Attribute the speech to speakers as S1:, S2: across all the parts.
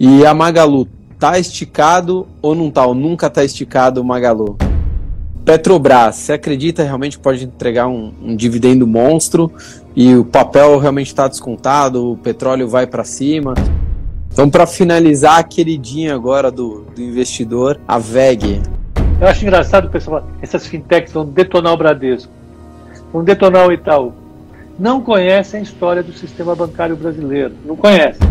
S1: E a Magalu, tá esticado ou não tá? Ou nunca tá esticado o Magalu? Petrobras, você acredita realmente pode entregar um, um dividendo monstro e o papel realmente está descontado, o petróleo vai para cima? Então, para finalizar, a queridinha agora do, do investidor, a VEG.
S2: Eu acho engraçado, pessoal, essas fintechs vão detonar o Bradesco, vão detonar o Itaú. Não conhecem a história do sistema bancário brasileiro, não conhecem.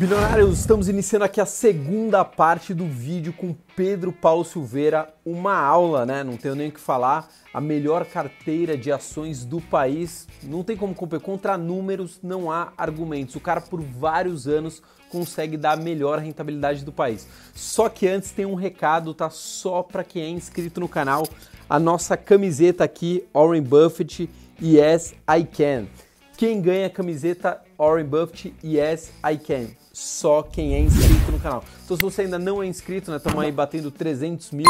S1: Bilionários, estamos iniciando aqui a segunda parte do vídeo com Pedro Paulo Silveira, uma aula, né? Não tenho nem o que falar. A melhor carteira de ações do país. Não tem como competir contra números, não há argumentos. O cara por vários anos consegue dar a melhor rentabilidade do país. Só que antes tem um recado, tá? Só para quem é inscrito no canal, a nossa camiseta aqui, Warren Buffett, Yes I Can. Quem ganha a camiseta Warren Buffett, Yes I Can? só quem é inscrito no canal. Então se você ainda não é inscrito, né, estamos aí batendo 300 mil,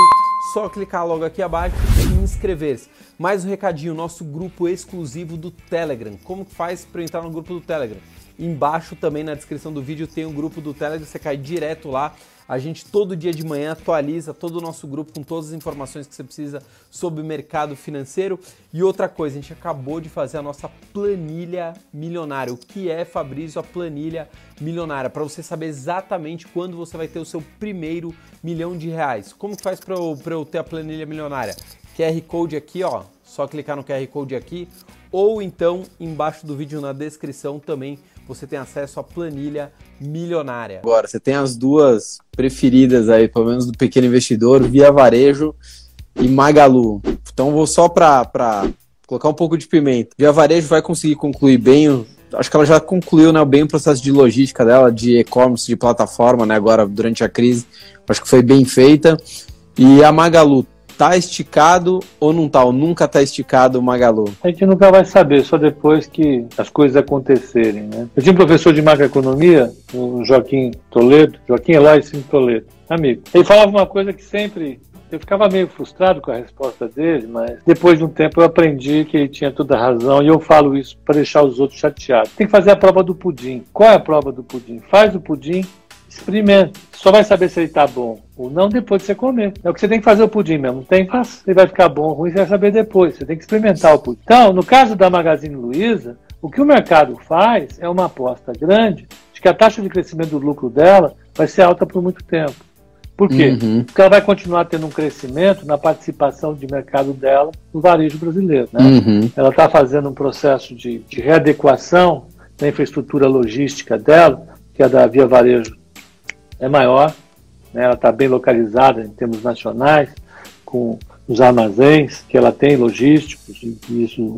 S1: só clicar logo aqui abaixo e inscrever-se. Mais um recadinho, nosso grupo exclusivo do Telegram. Como faz para entrar no grupo do Telegram? Embaixo também na descrição do vídeo tem um grupo do Telegram, você cai direto lá a gente todo dia de manhã atualiza todo o nosso grupo com todas as informações que você precisa sobre o mercado financeiro. E outra coisa, a gente acabou de fazer a nossa planilha milionária. O que é, Fabrício, a planilha milionária? Para você saber exatamente quando você vai ter o seu primeiro milhão de reais. Como faz para eu, eu ter a planilha milionária? QR Code aqui, ó. Só clicar no QR Code aqui ou então embaixo do vídeo na descrição também você tem acesso à planilha milionária. Agora, você tem as duas preferidas aí, pelo menos do pequeno investidor, Via Varejo e Magalu. Então vou só para colocar um pouco de pimenta. Via Varejo vai conseguir concluir bem acho que ela já concluiu né, bem o processo de logística dela, de e-commerce, de plataforma, né, agora durante a crise. Acho que foi bem feita. E a Magalu tá esticado ou não tá? Ou nunca tá esticado o Magalu?
S2: A gente nunca vai saber, só depois que as coisas acontecerem, né? Eu tinha um professor de macroeconomia, o Joaquim Toledo, Joaquim Elias Toledo, amigo. Ele falava uma coisa que sempre eu ficava meio frustrado com a resposta dele, mas depois de um tempo eu aprendi que ele tinha toda a razão e eu falo isso para deixar os outros chateados. Tem que fazer a prova do pudim. Qual é a prova do pudim? Faz o pudim, experimenta. Só vai saber se ele está bom ou não depois de você comer. É o que você tem que fazer o pudim mesmo. Tem, faz. Ele vai ficar bom ou ruim, você vai saber depois. Você tem que experimentar o pudim. Então, no caso da Magazine Luiza, o que o mercado faz é uma aposta grande de que a taxa de crescimento do lucro dela vai ser alta por muito tempo. Por quê? Uhum. Porque ela vai continuar tendo um crescimento na participação de mercado dela no varejo brasileiro. Né? Uhum. Ela está fazendo um processo de, de readequação da infraestrutura logística dela, que é da Via Varejo é maior, né? ela está bem localizada em termos nacionais, com os armazéns que ela tem, logísticos, e isso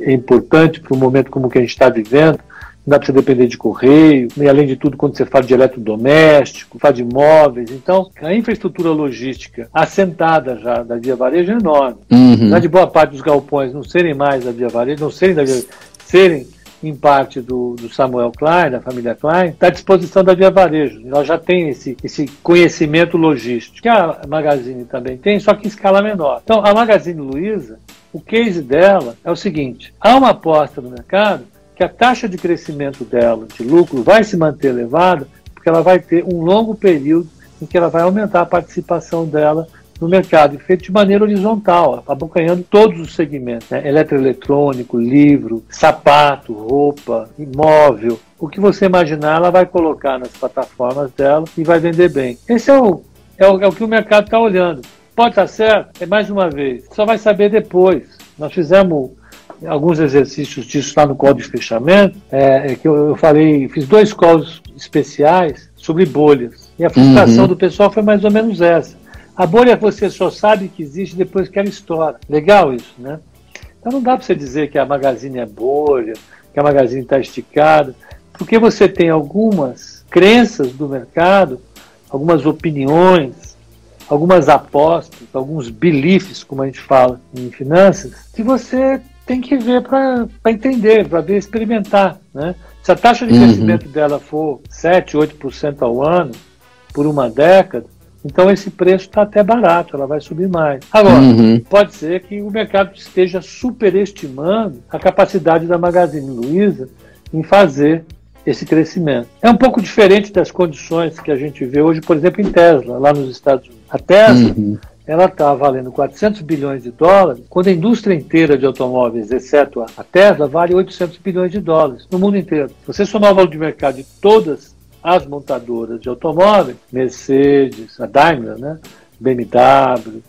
S2: é importante para um momento como o que a gente está vivendo. Não dá para você depender de correio, e além de tudo, quando você fala de eletrodoméstico, fala de imóveis. Então, a infraestrutura logística assentada já da Via Varejo é enorme. Uhum. de boa parte dos galpões não serem mais da Via Varejo, não serem da Via serem em parte do, do, Samuel Klein, da família Klein, está à disposição da Via Varejo. Ela já tem esse, esse conhecimento logístico, que a Magazine também tem, só que em escala menor. Então, a Magazine Luiza, o case dela é o seguinte: há uma aposta no mercado que a taxa de crescimento dela, de lucro, vai se manter elevada, porque ela vai ter um longo período em que ela vai aumentar a participação dela no mercado e feito de maneira horizontal, abocanhando todos os segmentos, né? eletroeletrônico, livro, sapato, roupa, imóvel, o que você imaginar ela vai colocar nas plataformas dela e vai vender bem. Esse é o, é o, é o que o mercado está olhando. Pode estar certo? É mais uma vez, só vai saber depois. Nós fizemos alguns exercícios disso lá no código de fechamento, é, é que eu, eu, falei, fiz dois códigos especiais sobre bolhas. E a frustração uhum. do pessoal foi mais ou menos essa. A bolha você só sabe que existe depois que ela estoura. Legal isso, né? Então não dá para você dizer que a Magazine é bolha, que a Magazine está esticada, porque você tem algumas crenças do mercado, algumas opiniões, algumas apostas, alguns beliefs, como a gente fala em finanças, que você tem que ver para entender, para ver, experimentar. Né? Se a taxa de uhum. crescimento dela for 7, 8% ao ano, por uma década, Então esse preço está até barato, ela vai subir mais. Agora, uhum. pode ser que o mercado esteja superestimando a capacidade da Magazine Luiza em fazer esse crescimento. É um pouco diferente das condições que a gente vê hoje, por exemplo, em Tesla, lá nos Estados Unidos. A Tesla, uhum. ela está valendo 400 bilhões de dólares, quando a indústria inteira de automóveis, exceto a Tesla, vale 800 bilhões de dólares no mundo inteiro. Se você somar o valor de mercado de todas as montadoras de automóveis, Mercedes, a Daimler, né? BMW,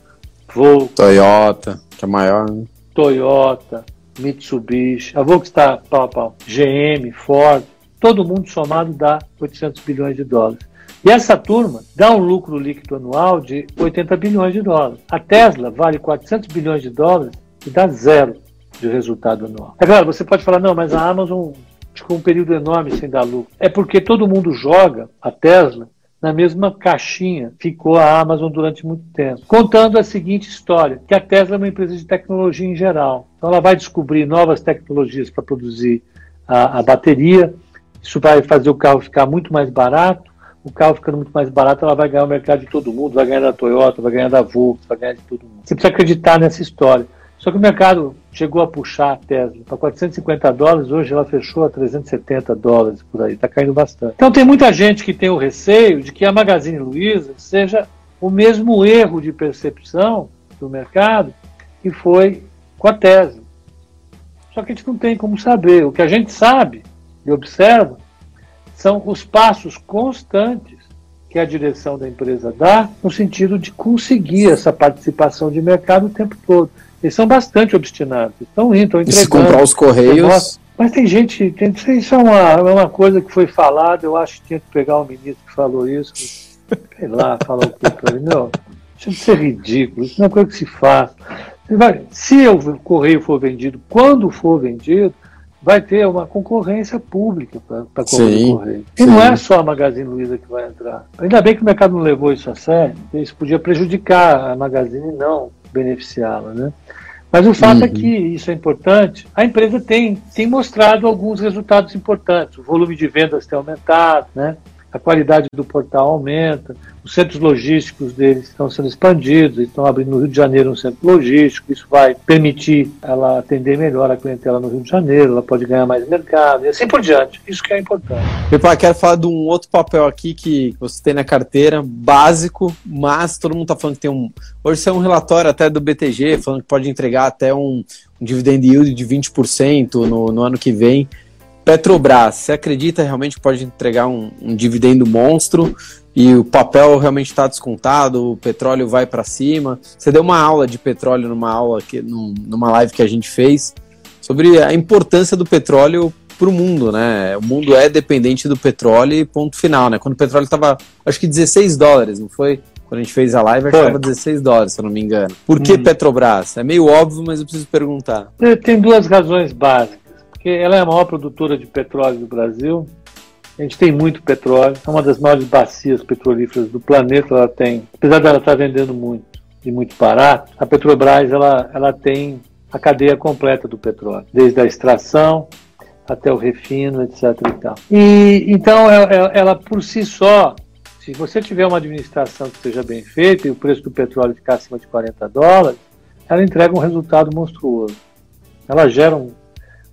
S2: Volkswagen,
S1: Toyota, que é maior, né?
S2: Toyota, Mitsubishi, a Volkswagen está pau a pau, GM, Ford, todo mundo somado dá 800 bilhões de dólares. E essa turma dá um lucro líquido anual de 80 bilhões de dólares. A Tesla vale 400 bilhões de dólares e dá zero de resultado anual. É claro, você pode falar, não, mas a Amazon ficou um período enorme sem dar lucro. É porque todo mundo joga a Tesla na mesma caixinha ficou a Amazon durante muito tempo. Contando a seguinte história, que a Tesla é uma empresa de tecnologia em geral. Então ela vai descobrir novas tecnologias para produzir a, a bateria, isso vai fazer o carro ficar muito mais barato. O carro ficando muito mais barato, ela vai ganhar o mercado de todo mundo, vai ganhar da Toyota, vai ganhar da Volkswagen, vai ganhar de todo mundo. Você precisa acreditar nessa história. Só que o mercado chegou a puxar a Tesla para 450 dólares, hoje ela fechou a 370 dólares por aí, está caindo bastante. Então tem muita gente que tem o receio de que a Magazine Luiza seja o mesmo erro de percepção do mercado que foi com a Tesla. Só que a gente não tem como saber. O que a gente sabe e observa são os passos constantes que a direção da empresa dá no sentido de conseguir essa participação de mercado o tempo todo. Eles são bastante obstinados, estão indo, estão entregando. E se
S1: comprar os correios...
S2: Mas tem gente, tem, isso é uma, é uma coisa que foi falada, eu acho que tinha que pegar o ministro que falou isso, sei lá, falar o que para ele, não, isso de ser ridículo, isso não é coisa que se faz. Se o correio for vendido, quando for vendido, vai ter uma concorrência pública para correr correio. E sim. não é só a Magazine Luiza que vai entrar. Ainda bem que o mercado não levou isso a sério, isso podia prejudicar a Magazine não beneficiá-la, né? Mas o fato é uhum. é que isso é importante. A empresa tem, tem mostrado alguns resultados importantes. O volume de vendas tem aumentado, né? A qualidade do portal aumenta, os centros logísticos deles estão sendo expandidos, estão abrindo no Rio de Janeiro um centro logístico, isso vai permitir ela atender melhor a clientela no Rio de Janeiro, ela pode ganhar mais mercado e assim por diante. Isso que é importante.
S1: Pepa, quero falar de um outro papel aqui que você tem na carteira, básico, mas todo mundo está falando que tem um. Hoje é um relatório até do BTG falando que pode entregar até um, um dividend yield de 20% no, no ano que vem. Petrobras, você acredita realmente que pode entregar um, um dividendo monstro e o papel realmente está descontado, o petróleo vai para cima? Você deu uma aula de petróleo numa aula que, numa live que a gente fez sobre a importância do petróleo para o mundo, né? O mundo é dependente do petróleo e ponto final, né? Quando o petróleo estava, acho que 16 dólares, não foi? Quando a gente fez a live, estava 16 dólares, se eu não me engano. Por que hum. Petrobras? É meio óbvio, mas eu preciso perguntar.
S2: Tem duas razões básicas porque ela é a maior produtora de petróleo do Brasil. A gente tem muito petróleo, é uma das maiores bacias petrolíferas do planeta. Ela tem, apesar dela estar vendendo muito e muito barato, a Petrobras ela, ela tem a cadeia completa do petróleo, desde a extração até o refino, etc. E, e então ela, é, é, ela por si só, se você tiver uma administração que seja bem feita e o preço do petróleo ficar acima de 40 dólares, ela entrega um resultado monstruoso. Ela gera um,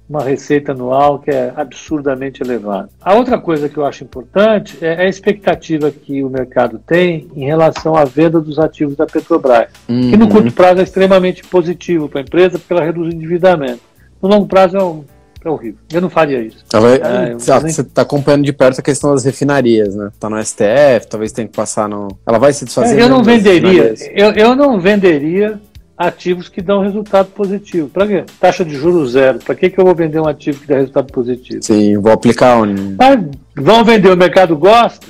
S2: uma receita anual que é absurdamente elevada. A outra coisa que eu acho importante é a expectativa que o mercado tem em relação à venda dos ativos da Petrobras, uhum. que no uhum. curto prazo é extremamente positivo para a empresa porque ela reduz o endividamento. No longo prazo é, um, é horrível. Eu não faria isso.
S1: É, você está acompanhando de perto a questão das refinarias, né? Está no STF, talvez tenha que passar no. Ela vai se desfazer.
S2: É, eu não venderia. Eu, eu não venderia ativos que dão resultado positivo. Para quê? Taxa de juros zero. Para que, que eu vou vender um ativo que dá resultado positivo?
S1: Sim, vou aplicar um.
S2: Ah, vão vender, o mercado gosta?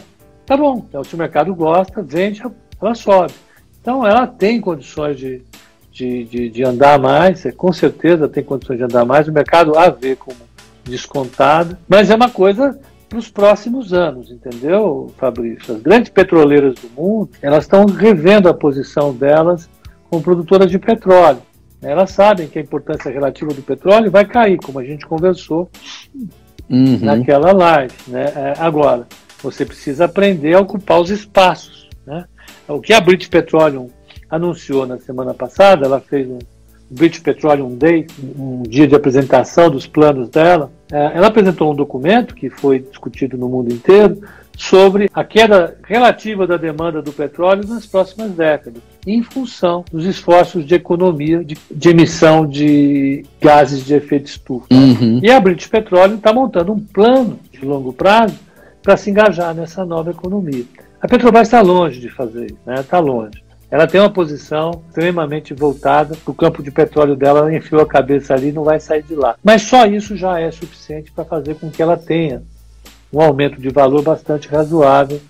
S2: Tá bom. Então, se o mercado gosta, vende, ela sobe. Então, ela tem condições de, de, de, de andar mais, é, com certeza tem condições de andar mais. O mercado a ver como descontado, mas é uma coisa para os próximos anos, entendeu, Fabrício? As grandes petroleiras do mundo, elas estão revendo a posição delas com produtoras de petróleo. Elas sabem que a importância relativa do petróleo vai cair, como a gente conversou uhum. naquela live. Né? É, agora, você precisa aprender a ocupar os espaços. Né? O que a British Petroleum anunciou na semana passada, ela fez um British Petroleum Day, um dia de apresentação dos planos dela. É, ela apresentou um documento que foi discutido no mundo inteiro sobre a queda relativa da demanda do petróleo nas próximas décadas, em função dos esforços de economia de, de emissão de gases de efeito estufa. Uhum. E a British Petroleum está montando um plano de longo prazo para se engajar nessa nova economia. A Petrobras está longe de fazer isso, está né? Longe. Ela tem uma posição extremamente voltada para o campo de petróleo dela, ela enfiou a cabeça ali e não vai sair de lá. Mas só isso já é suficiente para fazer com que ela tenha um aumento de valor bastante razoável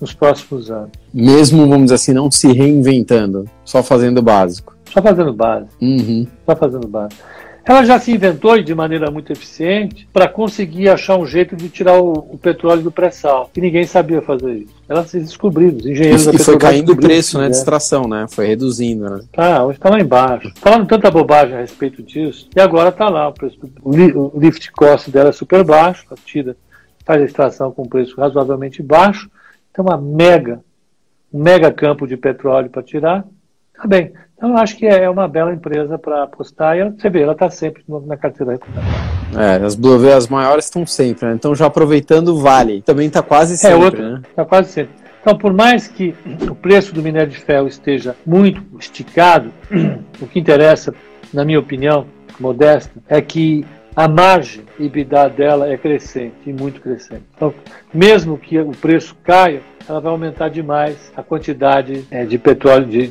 S2: nos próximos anos.
S1: Mesmo, vamos dizer assim, não se reinventando, só fazendo o básico.
S2: Só fazendo básico. Uhum. Só fazendo básico. Ela já se inventou de maneira muito eficiente para conseguir achar um jeito de tirar o, o petróleo do pré-sal, que ninguém sabia fazer isso. Ela se descobriu, os engenheiros
S1: e, da E foi caindo o preço né, de extração, né? Foi reduzindo. Né?
S2: Tá, hoje está lá embaixo. Falando tanta bobagem a respeito disso, e agora está lá, o, preço, o lift cost dela é super baixo, a tira faz a extração com preço razoavelmente baixo, tem uma mega, um mega campo de petróleo para tirar, tá bem. Então, eu acho que é uma bela empresa para apostar e você vê, ela está sempre na carteira recomendada.
S1: É, as Blue as maiores estão sempre, né? Então, já aproveitando o Vale, também está quase é, sempre, é, outro, né?
S2: Está quase sempre. Então, por mais que o preço do minério de ferro esteja muito esticado, o que interessa, na minha opinião, modesta, é que a margem EBITDA dela é crescente, e muito crescente. Então, mesmo que o preço caia, ela vai aumentar demais a quantidade é, de petróleo, de,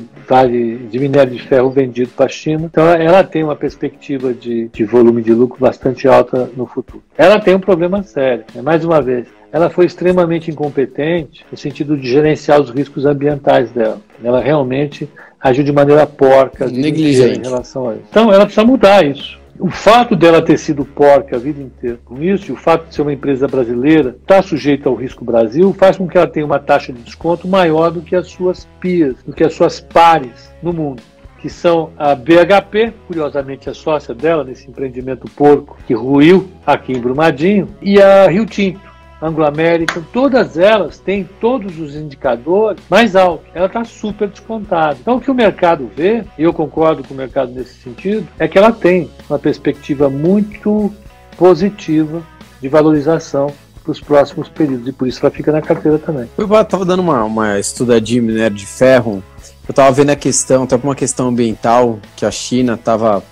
S2: de minério de ferro vendido para a China. Então, ela tem uma perspectiva de, de volume de lucro bastante alta no futuro. Ela tem um problema sério, né? mais uma vez, ela foi extremamente incompetente no sentido de gerenciar os riscos ambientais dela. Ela realmente agiu de maneira porca,
S1: negligente
S2: em relação a isso. Então, ela precisa mudar isso. O fato dela ter sido porca a vida inteira com isso, e o fato de ser uma empresa brasileira, estar tá sujeita ao risco Brasil, faz com que ela tenha uma taxa de desconto maior do que as suas peers, do que as suas pares no mundo que são a BHP, curiosamente a sócia dela nesse empreendimento porco que ruiu aqui em Brumadinho, e a Rio Tinto. Anglo-American, todas elas têm todos os indicadores mais altos. Ela está super descontada. Então, o que o mercado vê, e eu concordo com o mercado nesse sentido, é que ela tem uma perspectiva muito positiva de valorização para os próximos períodos e por isso ela fica na carteira também.
S1: Eu estava dando uma, uma estudadinha minério de ferro. Eu estava vendo a questão, até uma questão ambiental, que a China estava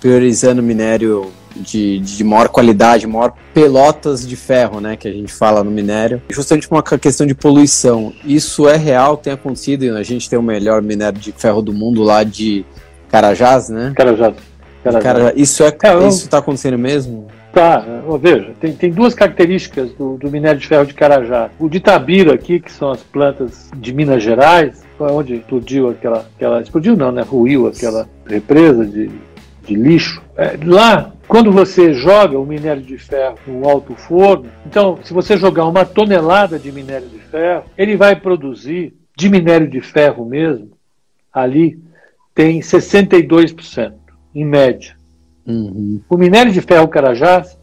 S1: priorizando minério de, de maior qualidade, maior pelotas de ferro, né, que a gente fala no minério, justamente por uma questão de poluição. Isso é real, tem acontecido, a gente tem o melhor minério de ferro do mundo lá de Carajás, né?
S2: Carajás.
S1: Carajás. Carajás. Isso é, é eu... isso está acontecendo mesmo?
S2: Tá, veja, tem, tem duas características do, do, minério de ferro de Carajás. O de Tabira aqui, que são as plantas de Minas Gerais, onde explodiu aquela, aquela explodiu não, né, ruiu aquela represa de, de lixo. É, lá quando você joga o minério de ferro no alto forno, então, se você jogar uma tonelada de minério de ferro, ele vai produzir, de minério de ferro mesmo, ali tem 62%, em média. Uhum. O minério de ferro Carajás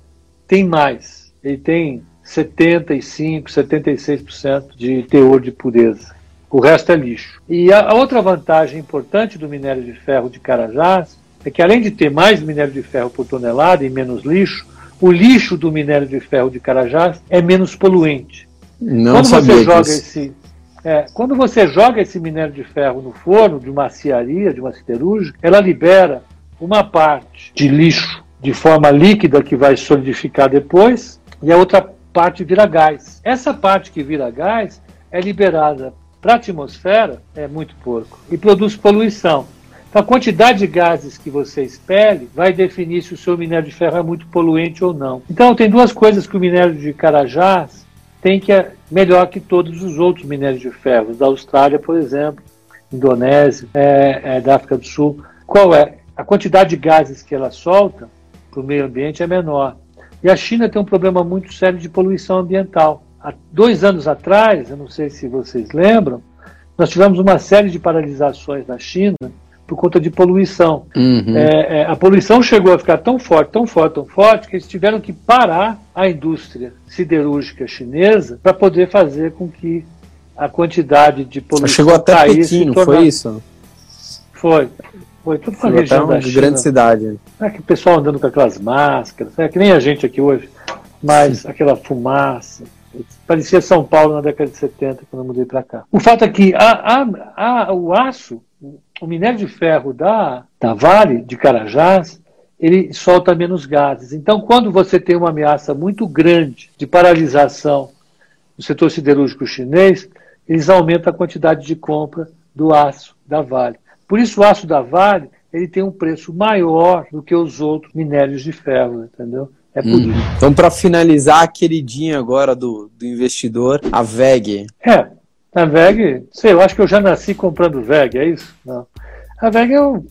S2: tem mais, ele tem 75%, 76% de teor de pureza. O resto é lixo. E a outra vantagem importante do minério de ferro de Carajás é que além de ter mais minério de ferro por tonelada e menos lixo, o lixo do minério de ferro de Carajás é menos poluente.
S1: Não quando você
S2: joga disso. esse é, quando você joga esse minério de ferro no forno de uma aciaria, de uma siderúrgica, ela libera uma parte de lixo de forma líquida que vai solidificar depois e a outra parte vira gás. Essa parte que vira gás é liberada para a atmosfera, é muito pouco, e produz poluição. Então, a quantidade de gases que você expele vai definir se o seu minério de ferro é muito poluente ou não. Então, tem duas coisas que o minério de Carajás tem que é melhor que todos os outros minérios de ferro, da Austrália, por exemplo, Indonésia, é, é, da África do Sul. Qual é? A quantidade de gases que ela solta para o meio ambiente é menor. E a China tem um problema muito sério de poluição ambiental. Há dois anos atrás, eu não sei se vocês lembram, nós tivemos uma série de paralisações na China por conta de poluição. Uhum. É, é, a poluição chegou a ficar tão forte, tão forte, tão forte, que eles tiveram que parar a indústria siderúrgica chinesa para poder fazer com que a quantidade de poluição
S1: Chegou até cair, Pequim, tornar... foi isso?
S2: Foi. Foi tudo uma região da China.
S1: grande cidade.
S2: É que o pessoal andando com aquelas máscaras, é que nem a gente aqui hoje, mas Sim. aquela fumaça. Parecia São Paulo na década de 70, quando eu mudei para cá. O fato é que a, a, a, o aço, o minério de ferro da, da Vale, de Carajás, ele solta menos gases. Então, quando você tem uma ameaça muito grande de paralisação do setor siderúrgico chinês, eles aumentam a quantidade de compra do aço da Vale. Por isso, o aço da Vale ele tem um preço maior do que os outros minérios de ferro, entendeu?
S1: É por hum. isso. Então, para finalizar, a queridinha agora do, do investidor, a VEG.
S2: É, a VEG, sei, eu acho que eu já nasci comprando VEG, é isso? Não. A VEG é, um,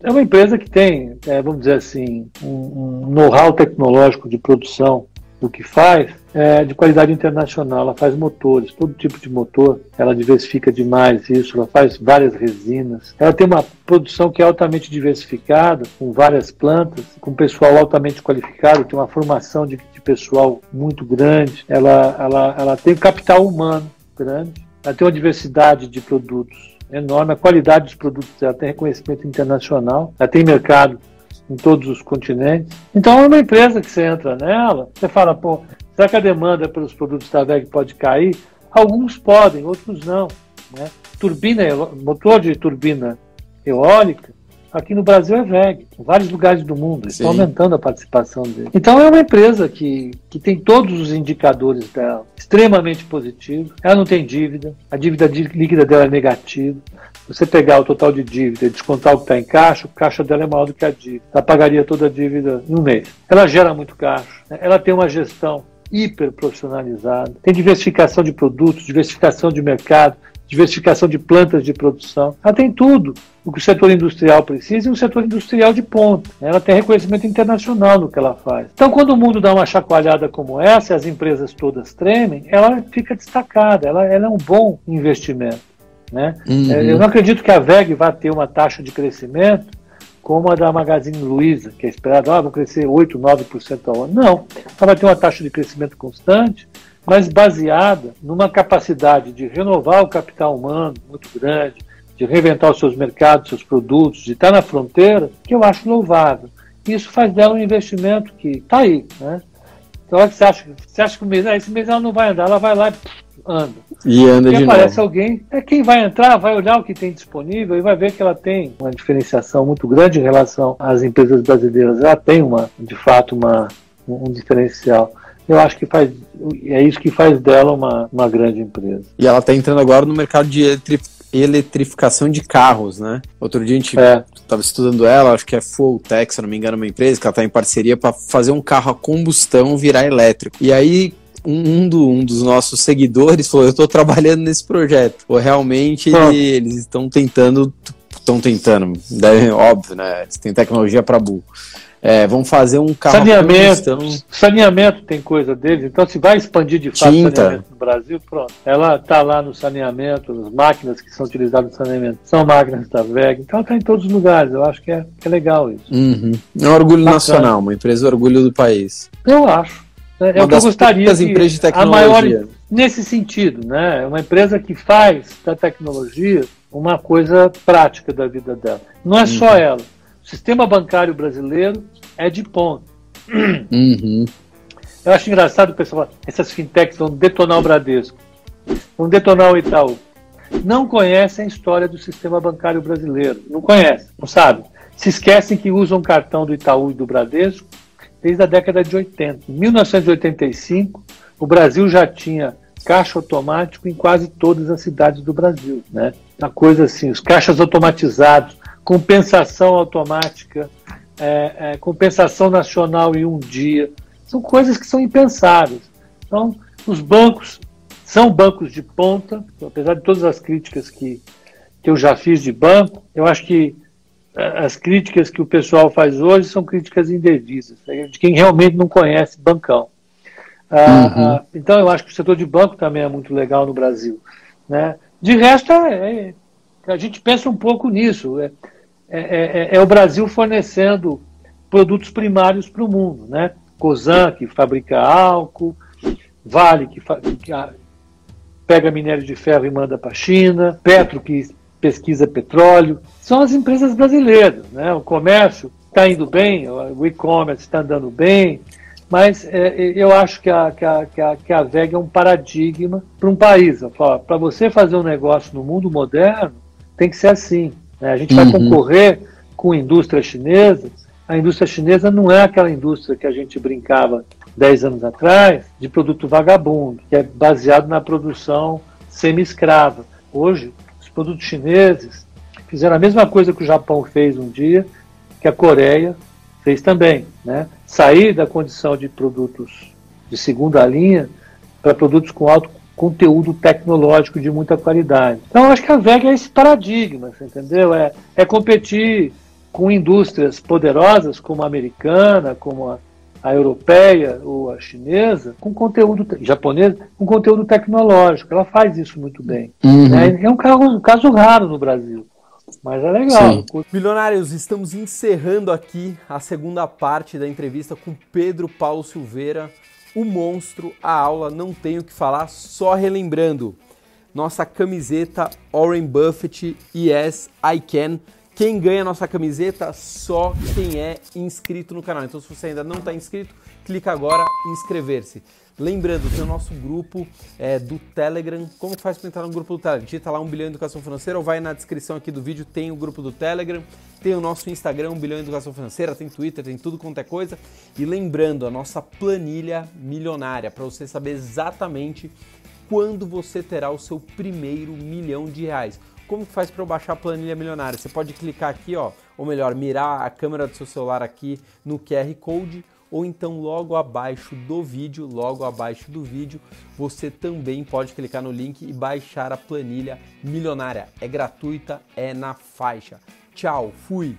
S2: é uma empresa que tem, é, vamos dizer assim, um, um know-how tecnológico de produção do que faz é de qualidade internacional. Ela faz motores, todo tipo de motor. Ela diversifica demais isso. Ela faz várias resinas. Ela tem uma produção que é altamente diversificada, com várias plantas, com pessoal altamente qualificado. Tem uma formação de, de pessoal muito grande. Ela, ela, ela tem capital humano grande. Ela tem uma diversidade de produtos enorme. A qualidade dos produtos ela tem reconhecimento internacional. Ela tem mercado em todos os continentes. Então é uma empresa que você entra nela, você fala, pô, será que a demanda pelos produtos da VEG pode cair? Alguns podem, outros não. Né? Turbina, motor de turbina eólica, aqui no Brasil é VEG, em vários lugares do mundo, estão aumentando a participação dele. Então é uma empresa que, que tem todos os indicadores dela extremamente positivos, ela não tem dívida, a dívida líquida dela é negativa, você pegar o total de dívida e descontar o que está em caixa, o caixa dela é maior do que a dívida. Ela pagaria toda a dívida em um mês. Ela gera muito caixa, né? ela tem uma gestão hiper profissionalizada, tem diversificação de produtos, diversificação de mercado, diversificação de plantas de produção. Ela tem tudo o que o setor industrial precisa e um setor industrial de ponta. Ela tem reconhecimento internacional no que ela faz. Então, quando o mundo dá uma chacoalhada como essa e as empresas todas tremem, ela fica destacada, ela, ela é um bom investimento. Né? Uhum. É, eu não acredito que a VEG vá ter uma taxa de crescimento como a da Magazine Luiza, que é esperado, ah, vão crescer 8, 9% ao ano. Não, ela vai ter uma taxa de crescimento constante, mas baseada numa capacidade de renovar o capital humano muito grande, de reinventar os seus mercados, seus produtos, de estar na fronteira, que eu acho louvável. Isso faz dela um investimento que está aí. Né? Então, você acha, você acha que o mês, ah, esse mês ela não vai andar, ela vai lá e anda.
S1: E anda
S2: e
S1: de
S2: aparece novo. alguém, é quem vai entrar, vai olhar o que tem disponível e vai ver que ela tem uma diferenciação muito grande em relação às empresas brasileiras. Ela tem uma, de fato, uma, um diferencial. Eu acho que faz, é isso que faz dela uma, uma grande empresa.
S1: E ela está entrando agora no mercado de eletrificação de carros, né? Outro dia a gente estava é. estudando ela, acho que é Full Tech, se não me engano, uma empresa que ela está em parceria para fazer um carro a combustão virar elétrico. E aí um, do, um dos nossos seguidores falou: Eu estou trabalhando nesse projeto. Ou realmente ele, eles estão tentando, estão tentando, deve, óbvio, né? Eles têm tecnologia para burro. É, vão fazer um carro
S2: saneamento, saneamento tem coisa deles, então se vai expandir de fato Tinta. saneamento no Brasil, pronto. Ela está lá no saneamento, as máquinas que são utilizadas no saneamento são máquinas da VEG, então está em todos os lugares, eu acho que é, que é legal isso.
S1: Uhum. É um orgulho Bacana. nacional, uma empresa orgulho do país.
S2: Eu acho. É, é o que eu gostaria das empresas de tecnologia. a maior nesse sentido, né? É uma empresa que faz da tecnologia uma coisa prática da vida dela. Não é uhum. só ela. O sistema bancário brasileiro é de ponta. Uhum. Eu acho engraçado o pessoal falar, essas fintechs vão detonar o Bradesco, vão detonar o Itaú. Não conhecem a história do sistema bancário brasileiro. Não conhecem, não sabem. Se esquecem que usam cartão do Itaú e do Bradesco desde a década de 80. Em 1985, o Brasil já tinha caixa automático em quase todas as cidades do Brasil. Né? Uma coisa assim, os caixas automatizados, compensação automática, é, é, compensação nacional em um dia, são coisas que são impensáveis. Então, os bancos são bancos de ponta, apesar de todas as críticas que, que eu já fiz de banco, eu acho que as críticas que o pessoal faz hoje são críticas indevidas, né, de quem realmente não conhece bancão. Ah, uhum. Ah, então, eu acho que o setor de banco também é muito legal no Brasil. Né? De resto, é, é, a gente pensa um pouco nisso. É, é, é, é o Brasil fornecendo produtos primários para o mundo. Né? Cosan, que fabrica álcool, Vale, que, que pega minério de ferro e manda para a China, Petro que pesquisa petróleo, são as empresas brasileiras. Né? O comércio está indo bem, o e-commerce está andando bem, mas é, é, eu acho que a, que, a, que, a, que a VEG é um paradigma para um país. Para você fazer um negócio no mundo moderno, tem que ser assim. Né? A gente uhum. vai concorrer com a indústria chinesa. A indústria chinesa não é aquela indústria que a gente brincava 10 anos atrás de produto vagabundo, que é baseado na produção semi-escrava. Hoje, os produtos chineses fizeram a mesma coisa que o Japão fez um dia, que a Coreia fez também, né? Sair da condição de produtos de segunda linha para produtos com alto conteúdo tecnológico de muita qualidade. Então, acho que a VEG é esse paradigma, entendeu? É, é competir com indústrias poderosas como a americana, como a, a europeia ou a chinesa, com conteúdo japonês, com conteúdo tecnológico. Ela faz isso muito bem. Uhum. É, é um, caso, um caso raro no Brasil. Mas é legal. Sim.
S1: Milionários, estamos encerrando aqui a segunda parte da entrevista com Pedro Paulo Silveira, o monstro, a aula, não tenho o que falar, só relembrando. Nossa camiseta Warren Buffett Yes I Can. Quem ganha nossa camiseta? Só quem é inscrito no canal. Então, se você ainda não está inscrito, clica agora em inscrever-se. Lembrando, tem o nosso grupo é, do Telegram. Como faz para entrar no grupo do Telegram? Digita lá 1 bilhão educação financeira ou vai na descrição aqui do vídeo, tem o grupo do Telegram, tem o nosso Instagram, 1 bilhão educação financeira, tem Twitter, tem tudo quanto é coisa. E lembrando, a nossa planilha milionária, para você saber exatamente quando você terá o seu primeiro milhão de reais. Como que faz para eu baixar a planilha milionária? Você pode clicar aqui, ó, ou melhor, mirar a câmera do seu celular aqui no QR Code ou então logo abaixo do vídeo, logo abaixo do vídeo, você também pode clicar no link e baixar a planilha milionária. É gratuita, é na faixa. Tchau, fui!